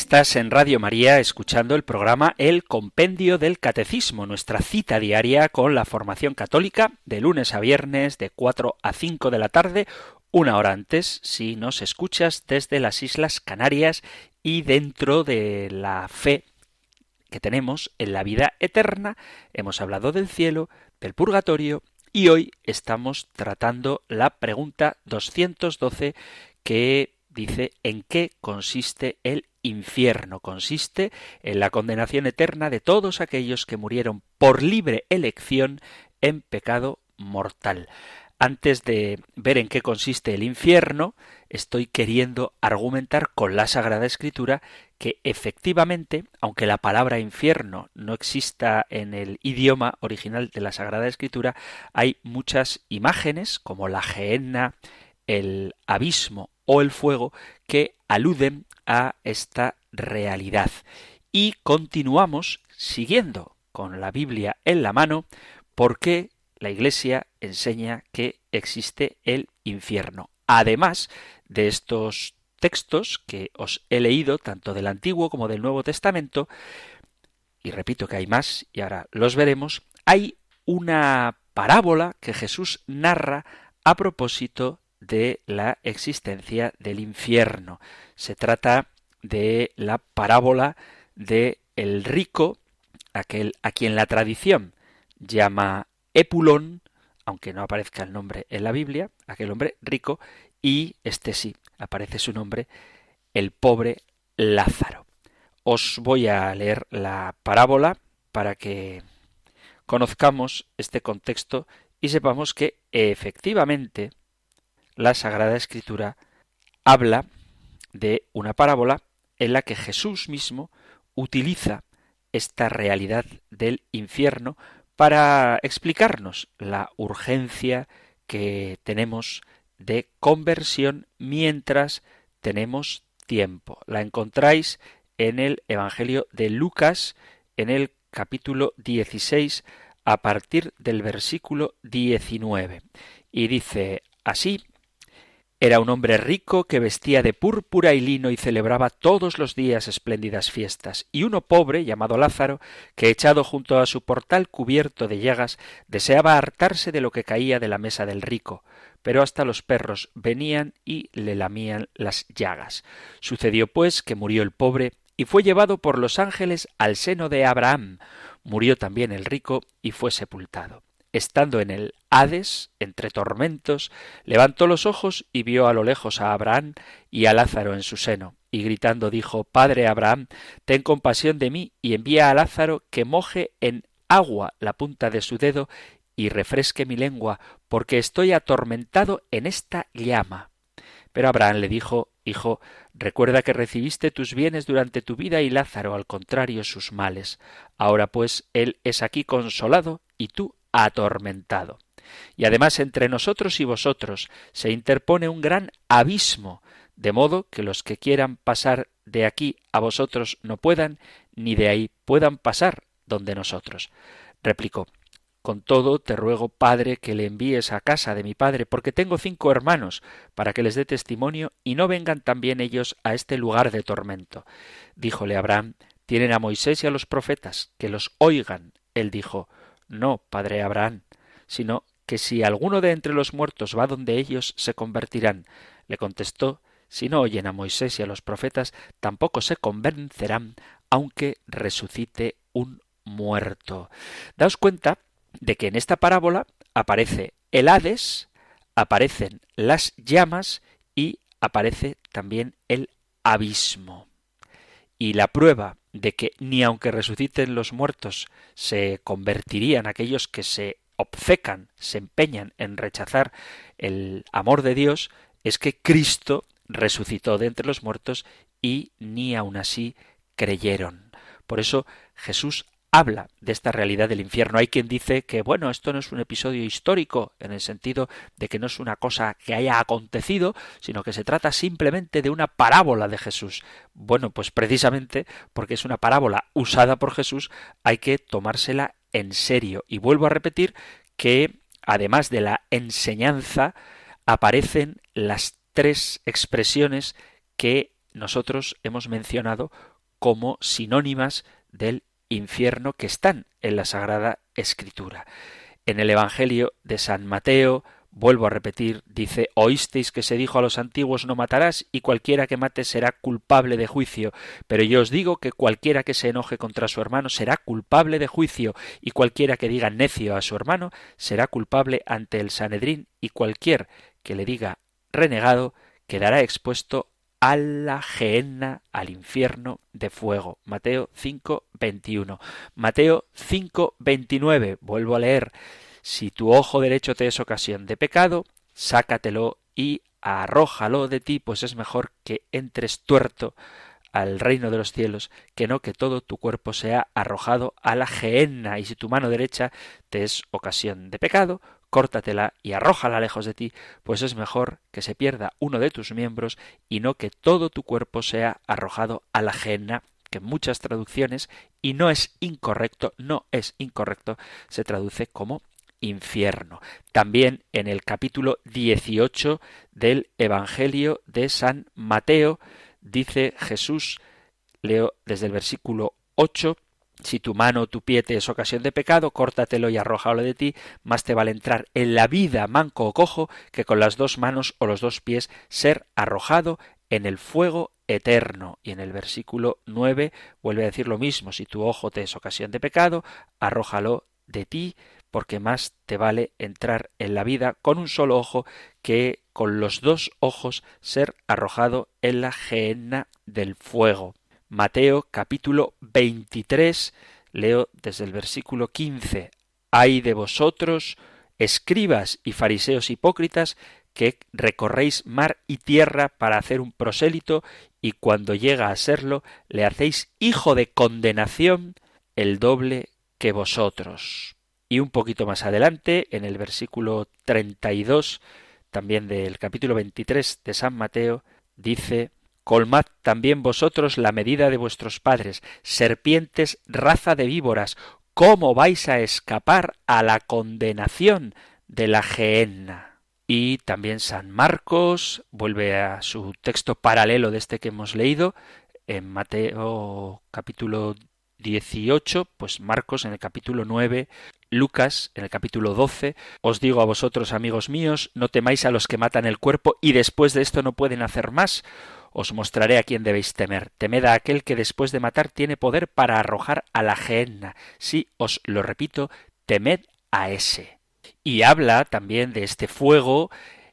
Estás en Radio María escuchando el programa El Compendio del Catecismo, nuestra cita diaria con la formación católica de lunes a viernes de 4 a 5 de la tarde, una hora antes si nos escuchas desde las Islas Canarias y dentro de la fe que tenemos en la vida eterna. Hemos hablado del cielo, del purgatorio y hoy estamos tratando la pregunta 212 que dice en qué consiste el infierno. Consiste en la condenación eterna de todos aquellos que murieron por libre elección en pecado mortal. Antes de ver en qué consiste el infierno, estoy queriendo argumentar con la Sagrada Escritura que efectivamente, aunque la palabra infierno no exista en el idioma original de la Sagrada Escritura, hay muchas imágenes como la gehenna, el abismo o el fuego que aluden a esta realidad. Y continuamos siguiendo con la Biblia en la mano porque la Iglesia enseña que existe el infierno. Además de estos textos que os he leído tanto del Antiguo como del Nuevo Testamento, y repito que hay más y ahora los veremos, hay una parábola que Jesús narra a propósito de la existencia del infierno. Se trata de la parábola de el rico, aquel a quien la tradición llama Epulón, aunque no aparezca el nombre en la Biblia, aquel hombre rico, y este sí, aparece su nombre, el pobre Lázaro. Os voy a leer la parábola para que conozcamos este contexto y sepamos que efectivamente la Sagrada Escritura habla de una parábola en la que Jesús mismo utiliza esta realidad del infierno para explicarnos la urgencia que tenemos de conversión mientras tenemos tiempo. La encontráis en el Evangelio de Lucas, en el capítulo 16, a partir del versículo 19. Y dice así, era un hombre rico que vestía de púrpura y lino y celebraba todos los días espléndidas fiestas, y uno pobre, llamado Lázaro, que echado junto a su portal cubierto de llagas, deseaba hartarse de lo que caía de la mesa del rico, pero hasta los perros venían y le lamían las llagas. Sucedió pues que murió el pobre y fue llevado por los ángeles al seno de Abraham. Murió también el rico y fue sepultado estando en el Hades, entre tormentos, levantó los ojos y vio a lo lejos a Abraham y a Lázaro en su seno, y gritando dijo Padre Abraham, ten compasión de mí y envía a Lázaro que moje en agua la punta de su dedo y refresque mi lengua, porque estoy atormentado en esta llama. Pero Abraham le dijo Hijo, recuerda que recibiste tus bienes durante tu vida y Lázaro, al contrario, sus males. Ahora pues él es aquí consolado y tú atormentado. Y además entre nosotros y vosotros se interpone un gran abismo, de modo que los que quieran pasar de aquí a vosotros no puedan, ni de ahí puedan pasar donde nosotros. Replicó Con todo te ruego, Padre, que le envíes a casa de mi padre, porque tengo cinco hermanos, para que les dé testimonio, y no vengan también ellos a este lugar de tormento. Díjole Abraham Tienen a Moisés y a los profetas, que los oigan. Él dijo no, padre Abraham, sino que si alguno de entre los muertos va donde ellos se convertirán. Le contestó, si no oyen a Moisés y a los profetas, tampoco se convencerán, aunque resucite un muerto. Daos cuenta de que en esta parábola aparece el Hades, aparecen las llamas y aparece también el abismo. Y la prueba de que ni aunque resuciten los muertos se convertirían aquellos que se obcecan, se empeñan en rechazar el amor de Dios, es que Cristo resucitó de entre los muertos y ni aun así creyeron. Por eso Jesús habla de esta realidad del infierno. Hay quien dice que, bueno, esto no es un episodio histórico, en el sentido de que no es una cosa que haya acontecido, sino que se trata simplemente de una parábola de Jesús. Bueno, pues precisamente porque es una parábola usada por Jesús, hay que tomársela en serio. Y vuelvo a repetir que, además de la enseñanza, aparecen las tres expresiones que nosotros hemos mencionado como sinónimas del infierno que están en la Sagrada Escritura. En el Evangelio de San Mateo, vuelvo a repetir, dice, oísteis que se dijo a los antiguos no matarás y cualquiera que mate será culpable de juicio, pero yo os digo que cualquiera que se enoje contra su hermano será culpable de juicio y cualquiera que diga necio a su hermano será culpable ante el Sanedrín y cualquier que le diga renegado quedará expuesto a la gehenna, al infierno de fuego. Mateo 5, 21. Mateo 5, 29. Vuelvo a leer. Si tu ojo derecho te es ocasión de pecado, sácatelo y arrójalo de ti, pues es mejor que entres tuerto al reino de los cielos, que no que todo tu cuerpo sea arrojado a la gehenna, y si tu mano derecha te es ocasión de pecado, córtatela y arrójala lejos de ti, pues es mejor que se pierda uno de tus miembros y no que todo tu cuerpo sea arrojado a la ajena, que en muchas traducciones, y no es incorrecto, no es incorrecto, se traduce como infierno. También en el capítulo 18 del Evangelio de San Mateo dice Jesús, leo desde el versículo 8, si tu mano o tu pie te es ocasión de pecado, córtatelo y arrójalo de ti, más te vale entrar en la vida manco o cojo que con las dos manos o los dos pies ser arrojado en el fuego eterno. Y en el versículo nueve vuelve a decir lo mismo, si tu ojo te es ocasión de pecado, arrójalo de ti, porque más te vale entrar en la vida con un solo ojo que con los dos ojos ser arrojado en la gehenna del fuego. Mateo capítulo 23, leo desde el versículo 15. Ay de vosotros, escribas y fariseos hipócritas, que recorréis mar y tierra para hacer un prosélito, y cuando llega a serlo, le hacéis hijo de condenación el doble que vosotros. Y un poquito más adelante, en el versículo 32, también del capítulo 23 de San Mateo, dice colmad también vosotros la medida de vuestros padres, serpientes, raza de víboras, ¿cómo vais a escapar a la condenación de la gehenna? Y también San Marcos vuelve a su texto paralelo de este que hemos leído, en Mateo capítulo 18, pues Marcos en el capítulo 9, Lucas en el capítulo 12, os digo a vosotros, amigos míos, no temáis a los que matan el cuerpo y después de esto no pueden hacer más. Os mostraré a quién debéis temer. Temed a aquel que después de matar tiene poder para arrojar a la gehenna. Sí, os lo repito, temed a ese. Y habla también de este fuego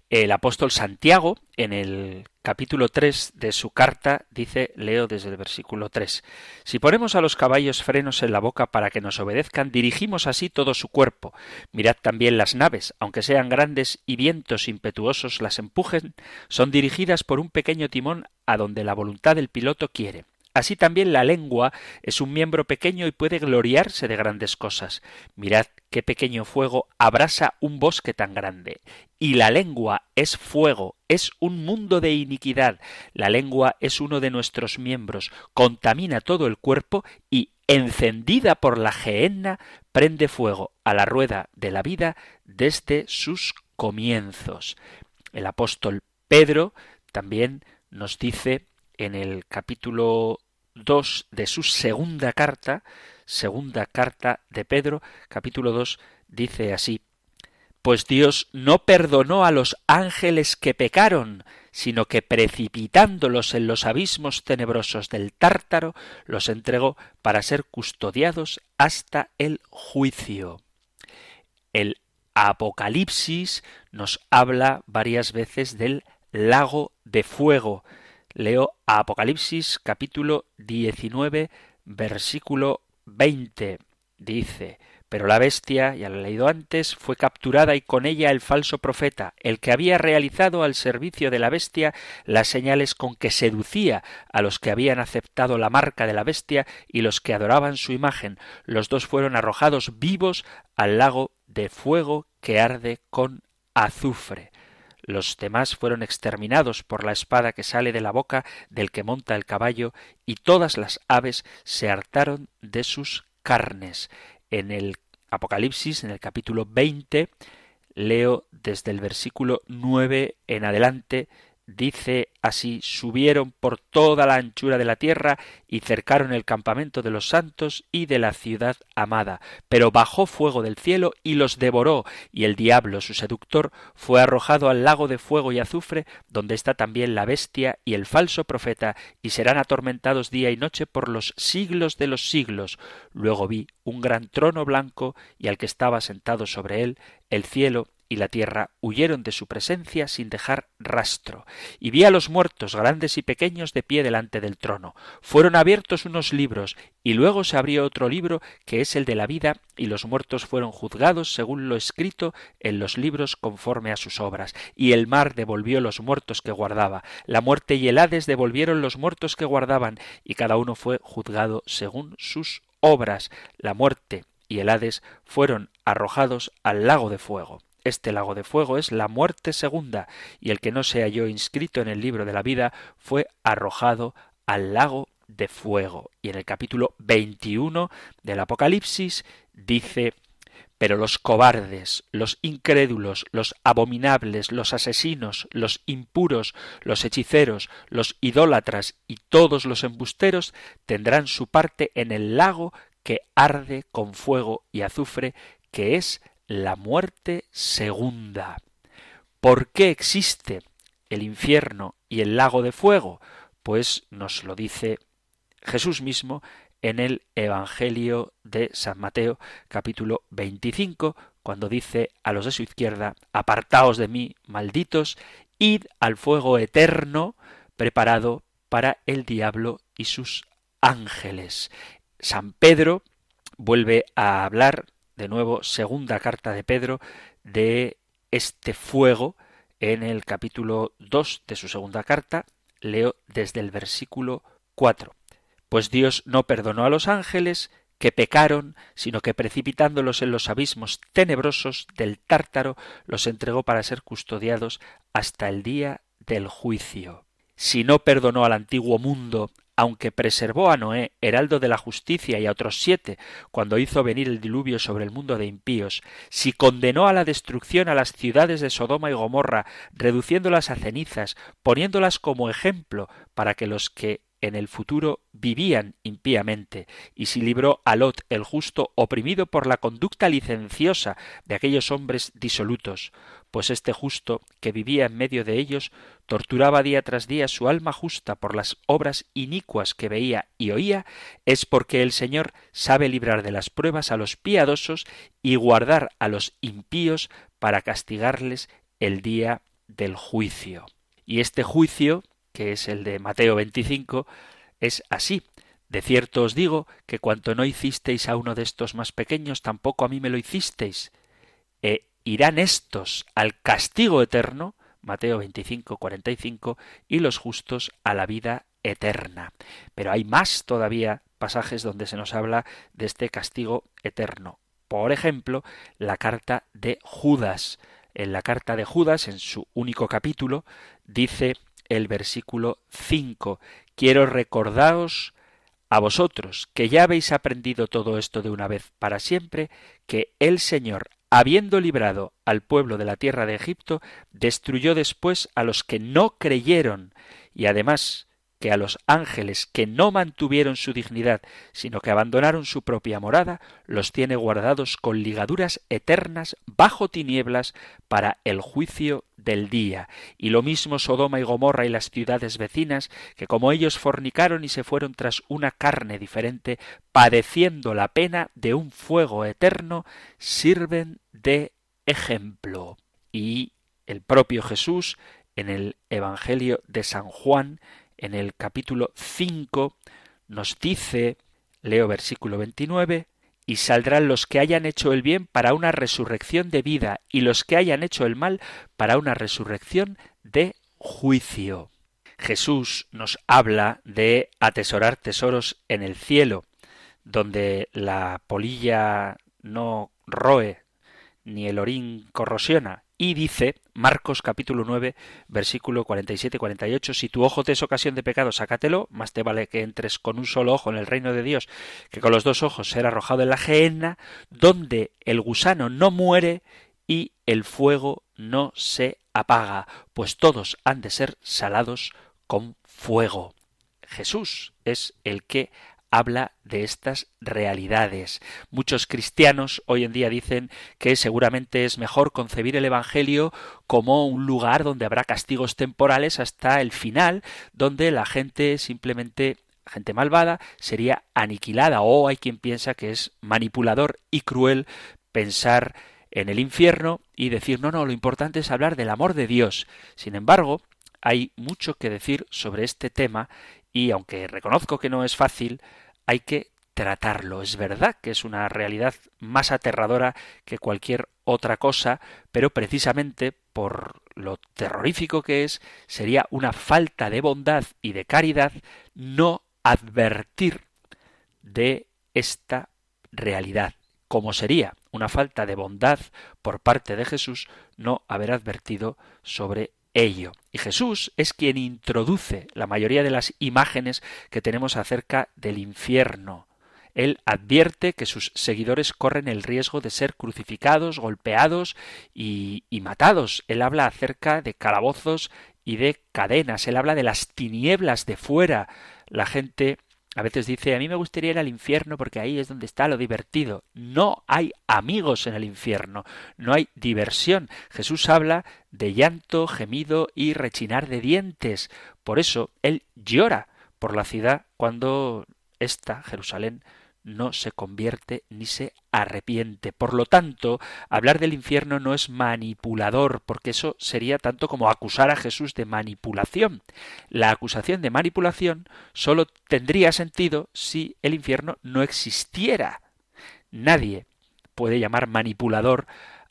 el apóstol Santiago en el capítulo 3 de su carta dice, leo desde el versículo 3, Si ponemos a los caballos frenos en la boca para que nos obedezcan, dirigimos así todo su cuerpo. Mirad también las naves, aunque sean grandes y vientos impetuosos las empujen, son dirigidas por un pequeño timón a donde la voluntad del piloto quiere. Así también la lengua es un miembro pequeño y puede gloriarse de grandes cosas. Mirad qué pequeño fuego abrasa un bosque tan grande. Y la lengua es fuego, es un mundo de iniquidad. La lengua es uno de nuestros miembros, contamina todo el cuerpo y, encendida por la gehenna, prende fuego a la rueda de la vida desde sus comienzos. El apóstol Pedro también nos dice en el capítulo 2 de su segunda carta, segunda carta de Pedro, capítulo 2, dice así, Pues Dios no perdonó a los ángeles que pecaron, sino que precipitándolos en los abismos tenebrosos del tártaro, los entregó para ser custodiados hasta el juicio. El Apocalipsis nos habla varias veces del lago de fuego, Leo Apocalipsis capítulo 19 versículo 20. Dice, pero la bestia, ya lo he leído antes, fue capturada y con ella el falso profeta, el que había realizado al servicio de la bestia las señales con que seducía a los que habían aceptado la marca de la bestia y los que adoraban su imagen. Los dos fueron arrojados vivos al lago de fuego que arde con azufre. Los demás fueron exterminados por la espada que sale de la boca del que monta el caballo, y todas las aves se hartaron de sus carnes. En el Apocalipsis, en el capítulo 20, leo desde el versículo 9 en adelante, Dice así, subieron por toda la anchura de la tierra y cercaron el campamento de los santos y de la ciudad amada. Pero bajó fuego del cielo y los devoró, y el diablo, su seductor, fue arrojado al lago de fuego y azufre, donde está también la bestia y el falso profeta, y serán atormentados día y noche por los siglos de los siglos. Luego vi un gran trono blanco y al que estaba sentado sobre él, el cielo y la tierra huyeron de su presencia sin dejar rastro, y vi a los muertos grandes y pequeños de pie delante del trono. Fueron abiertos unos libros, y luego se abrió otro libro que es el de la vida, y los muertos fueron juzgados según lo escrito en los libros conforme a sus obras. Y el mar devolvió los muertos que guardaba, la muerte y el Hades devolvieron los muertos que guardaban, y cada uno fue juzgado según sus obras. La muerte y el Hades fueron arrojados al lago de fuego. Este lago de fuego es la muerte segunda, y el que no se halló inscrito en el libro de la vida fue arrojado al lago de fuego. Y en el capítulo 21 del Apocalipsis dice pero los cobardes, los incrédulos, los abominables, los asesinos, los impuros, los hechiceros, los idólatras y todos los embusteros tendrán su parte en el lago que arde con fuego y azufre, que es la muerte segunda. ¿Por qué existe el infierno y el lago de fuego? Pues nos lo dice Jesús mismo en el Evangelio de San Mateo capítulo 25, cuando dice a los de su izquierda, Apartaos de mí, malditos, id al fuego eterno preparado para el diablo y sus ángeles. San Pedro vuelve a hablar de nuevo, segunda carta de Pedro, de este fuego en el capítulo 2 de su segunda carta, leo desde el versículo 4. Pues Dios no perdonó a los ángeles que pecaron, sino que precipitándolos en los abismos tenebrosos del tártaro, los entregó para ser custodiados hasta el día del juicio. si no perdonó al antiguo mundo, aunque preservó a Noé, heraldo de la justicia, y a otros siete, cuando hizo venir el diluvio sobre el mundo de impíos, si condenó a la destrucción a las ciudades de Sodoma y Gomorra, reduciéndolas a cenizas, poniéndolas como ejemplo para que los que en el futuro vivían impíamente, y si libró a Lot el justo oprimido por la conducta licenciosa de aquellos hombres disolutos, pues este justo que vivía en medio de ellos torturaba día tras día su alma justa por las obras inicuas que veía y oía, es porque el Señor sabe librar de las pruebas a los piadosos y guardar a los impíos para castigarles el día del juicio. Y este juicio que es el de Mateo 25, es así. De cierto os digo que cuanto no hicisteis a uno de estos más pequeños, tampoco a mí me lo hicisteis. E irán estos al castigo eterno, Mateo 25, 45, y los justos a la vida eterna. Pero hay más todavía pasajes donde se nos habla de este castigo eterno. Por ejemplo, la carta de Judas. En la carta de Judas, en su único capítulo, dice el versículo 5. Quiero recordaros a vosotros, que ya habéis aprendido todo esto de una vez para siempre, que el Señor, habiendo librado al pueblo de la tierra de Egipto, destruyó después a los que no creyeron, y además que a los ángeles que no mantuvieron su dignidad, sino que abandonaron su propia morada, los tiene guardados con ligaduras eternas bajo tinieblas para el juicio del día. Y lo mismo Sodoma y Gomorra y las ciudades vecinas, que como ellos fornicaron y se fueron tras una carne diferente, padeciendo la pena de un fuego eterno, sirven de ejemplo. Y el propio Jesús, en el Evangelio de San Juan, en el capítulo 5 nos dice, leo versículo 29, y saldrán los que hayan hecho el bien para una resurrección de vida y los que hayan hecho el mal para una resurrección de juicio. Jesús nos habla de atesorar tesoros en el cielo, donde la polilla no roe ni el orín corrosiona, y dice Marcos capítulo 9 versículo 47-48, si tu ojo te es ocasión de pecado, sácatelo, más te vale que entres con un solo ojo en el reino de Dios que con los dos ojos ser arrojado en la gehenna, donde el gusano no muere y el fuego no se apaga, pues todos han de ser salados con fuego. Jesús es el que habla de estas realidades. Muchos cristianos hoy en día dicen que seguramente es mejor concebir el Evangelio como un lugar donde habrá castigos temporales hasta el final, donde la gente simplemente gente malvada sería aniquilada o hay quien piensa que es manipulador y cruel pensar en el infierno y decir no, no, lo importante es hablar del amor de Dios. Sin embargo, hay mucho que decir sobre este tema y aunque reconozco que no es fácil, hay que tratarlo. Es verdad que es una realidad más aterradora que cualquier otra cosa, pero precisamente por lo terrorífico que es, sería una falta de bondad y de caridad no advertir de esta realidad, como sería una falta de bondad por parte de Jesús no haber advertido sobre ello. Y Jesús es quien introduce la mayoría de las imágenes que tenemos acerca del infierno. Él advierte que sus seguidores corren el riesgo de ser crucificados, golpeados y, y matados. Él habla acerca de calabozos y de cadenas. Él habla de las tinieblas de fuera. La gente a veces dice, a mí me gustaría ir al infierno porque ahí es donde está lo divertido. No hay amigos en el infierno, no hay diversión. Jesús habla de llanto, gemido y rechinar de dientes. Por eso Él llora por la ciudad cuando esta, Jerusalén, no se convierte ni se arrepiente. Por lo tanto, hablar del infierno no es manipulador, porque eso sería tanto como acusar a Jesús de manipulación. La acusación de manipulación sólo tendría sentido si el infierno no existiera. Nadie puede llamar manipulador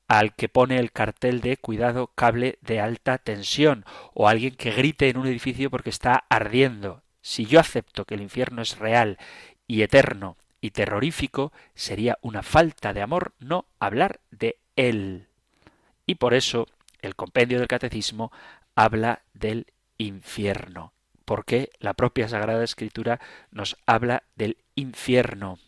al que pone el cartel de cuidado cable de alta tensión o alguien que grite en un edificio porque está ardiendo. Si yo acepto que el infierno es real y eterno y terrorífico sería una falta de amor no hablar de él. Y por eso el compendio del catecismo habla del infierno. porque la propia Sagrada Escritura nos habla del infierno.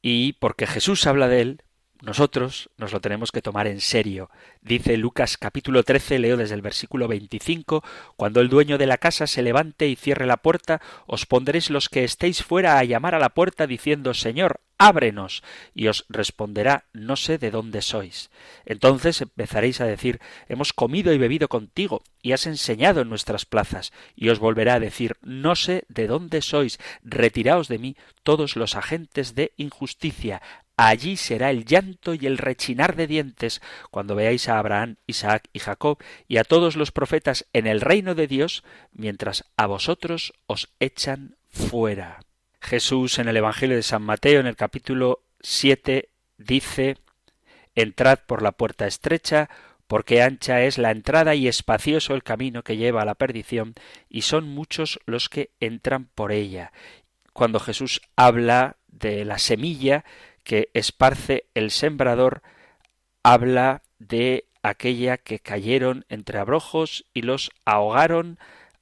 Y porque Jesús habla de él, nosotros nos lo tenemos que tomar en serio. Dice Lucas capítulo 13, leo desde el versículo 25, Cuando el dueño de la casa se levante y cierre la puerta, os pondréis los que estéis fuera a llamar a la puerta diciendo Señor, ábrenos, y os responderá no sé de dónde sois. Entonces empezaréis a decir Hemos comido y bebido contigo, y has enseñado en nuestras plazas, y os volverá a decir no sé de dónde sois, retiraos de mí todos los agentes de injusticia, Allí será el llanto y el rechinar de dientes cuando veáis a Abraham, Isaac y Jacob y a todos los profetas en el reino de Dios, mientras a vosotros os echan fuera. Jesús en el Evangelio de San Mateo en el capítulo 7 dice Entrad por la puerta estrecha, porque ancha es la entrada y espacioso el camino que lleva a la perdición, y son muchos los que entran por ella. Cuando Jesús habla de la semilla que esparce el sembrador habla de aquella que cayeron entre abrojos y los ahogaron,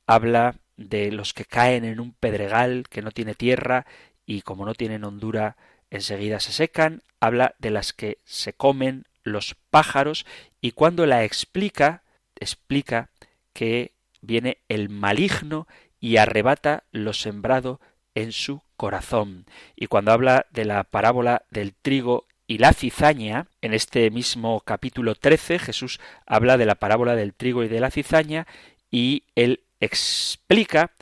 habla de los que caen en un pedregal que no tiene tierra y como no tienen hondura enseguida se secan, habla de las que se comen los pájaros y cuando la explica, explica que viene el maligno y arrebata lo sembrado en su corazón. Y cuando habla de la parábola del trigo y la cizaña, en este mismo capítulo 13 Jesús habla de la parábola del trigo y de la cizaña y él explica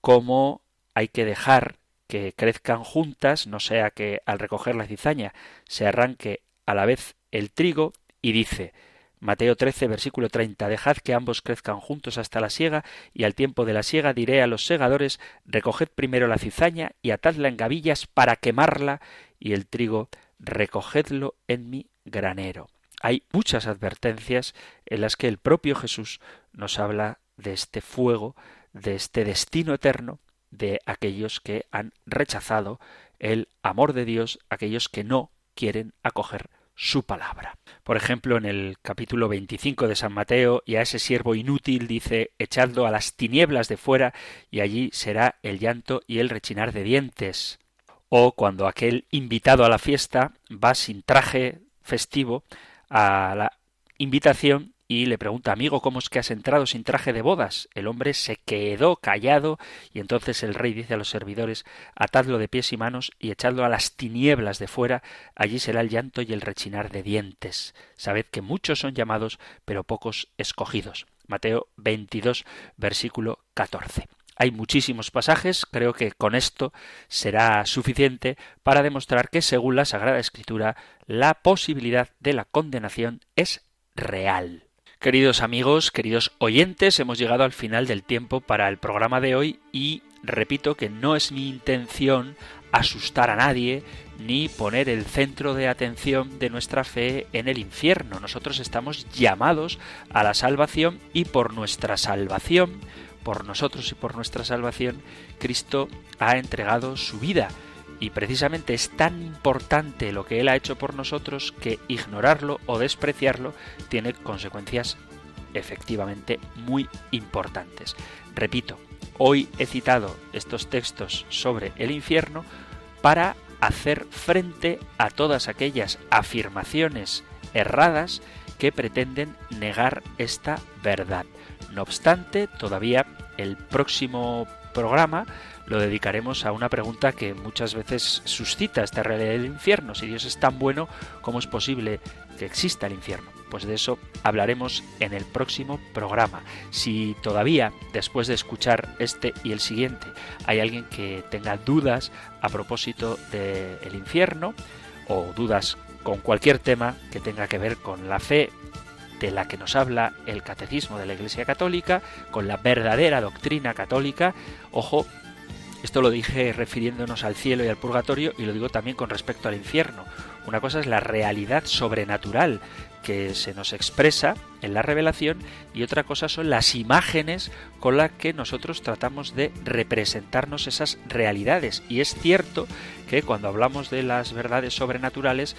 cómo hay que dejar que crezcan juntas, no sea que al recoger la cizaña se arranque a la vez el trigo, y dice Mateo 13, versículo 30. Dejad que ambos crezcan juntos hasta la siega, y al tiempo de la siega diré a los segadores, recoged primero la cizaña y atadla en gavillas para quemarla, y el trigo recogedlo en mi granero. Hay muchas advertencias en las que el propio Jesús nos habla de este fuego, de este destino eterno de aquellos que han rechazado el amor de Dios, aquellos que no quieren acoger su palabra. Por ejemplo, en el capítulo 25 de San Mateo, y a ese siervo inútil dice, echadlo a las tinieblas de fuera, y allí será el llanto y el rechinar de dientes. O cuando aquel invitado a la fiesta va sin traje festivo a la invitación y le pregunta, amigo, ¿cómo es que has entrado sin traje de bodas? El hombre se quedó callado y entonces el rey dice a los servidores, atadlo de pies y manos y echadlo a las tinieblas de fuera, allí será el llanto y el rechinar de dientes. Sabed que muchos son llamados, pero pocos escogidos. Mateo 22, versículo 14. Hay muchísimos pasajes, creo que con esto será suficiente para demostrar que según la Sagrada Escritura la posibilidad de la condenación es real. Queridos amigos, queridos oyentes, hemos llegado al final del tiempo para el programa de hoy y repito que no es mi intención asustar a nadie ni poner el centro de atención de nuestra fe en el infierno. Nosotros estamos llamados a la salvación y por nuestra salvación, por nosotros y por nuestra salvación, Cristo ha entregado su vida y precisamente es tan importante lo que Él ha hecho por nosotros que ignorarlo o despreciarlo tiene consecuencias efectivamente muy importantes. Repito, hoy he citado estos textos sobre el infierno para hacer frente a todas aquellas afirmaciones erradas que pretenden negar esta verdad. No obstante, todavía el próximo programa lo dedicaremos a una pregunta que muchas veces suscita esta realidad del infierno. Si Dios es tan bueno, ¿cómo es posible que exista el infierno? Pues de eso hablaremos en el próximo programa. Si todavía, después de escuchar este y el siguiente, hay alguien que tenga dudas a propósito del infierno o dudas con cualquier tema que tenga que ver con la fe de la que nos habla el catecismo de la Iglesia Católica, con la verdadera doctrina católica, ojo, esto lo dije refiriéndonos al cielo y al purgatorio y lo digo también con respecto al infierno. Una cosa es la realidad sobrenatural que se nos expresa en la revelación y otra cosa son las imágenes con las que nosotros tratamos de representarnos esas realidades. Y es cierto que cuando hablamos de las verdades sobrenaturales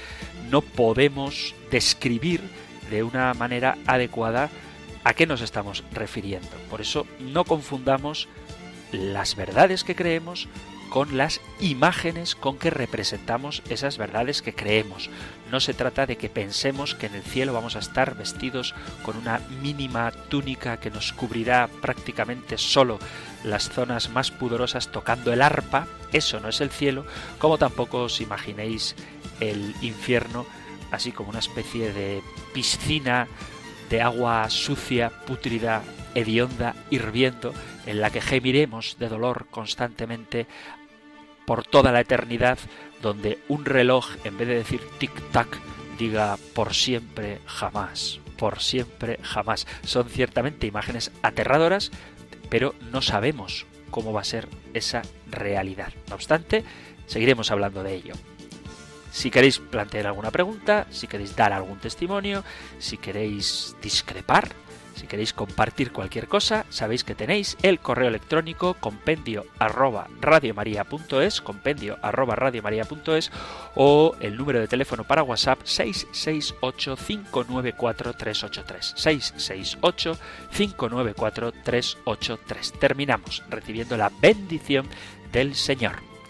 no podemos describir de una manera adecuada a qué nos estamos refiriendo. Por eso no confundamos las verdades que creemos con las imágenes con que representamos esas verdades que creemos. No se trata de que pensemos que en el cielo vamos a estar vestidos con una mínima túnica que nos cubrirá prácticamente solo las zonas más pudorosas tocando el arpa. Eso no es el cielo, como tampoco os imaginéis el infierno así como una especie de piscina de agua sucia, pútrida, hedionda, hirviendo, en la que gemiremos de dolor constantemente por toda la eternidad, donde un reloj, en vez de decir tic-tac, diga por siempre jamás, por siempre jamás. Son ciertamente imágenes aterradoras, pero no sabemos cómo va a ser esa realidad. No obstante, seguiremos hablando de ello. Si queréis plantear alguna pregunta, si queréis dar algún testimonio, si queréis discrepar, si queréis compartir cualquier cosa, sabéis que tenéis el correo electrónico compendio arroba radiomaria.es, compendio arroba radiomaria.es o el número de teléfono para WhatsApp 668 594 383. 668 594 383. Terminamos recibiendo la bendición del Señor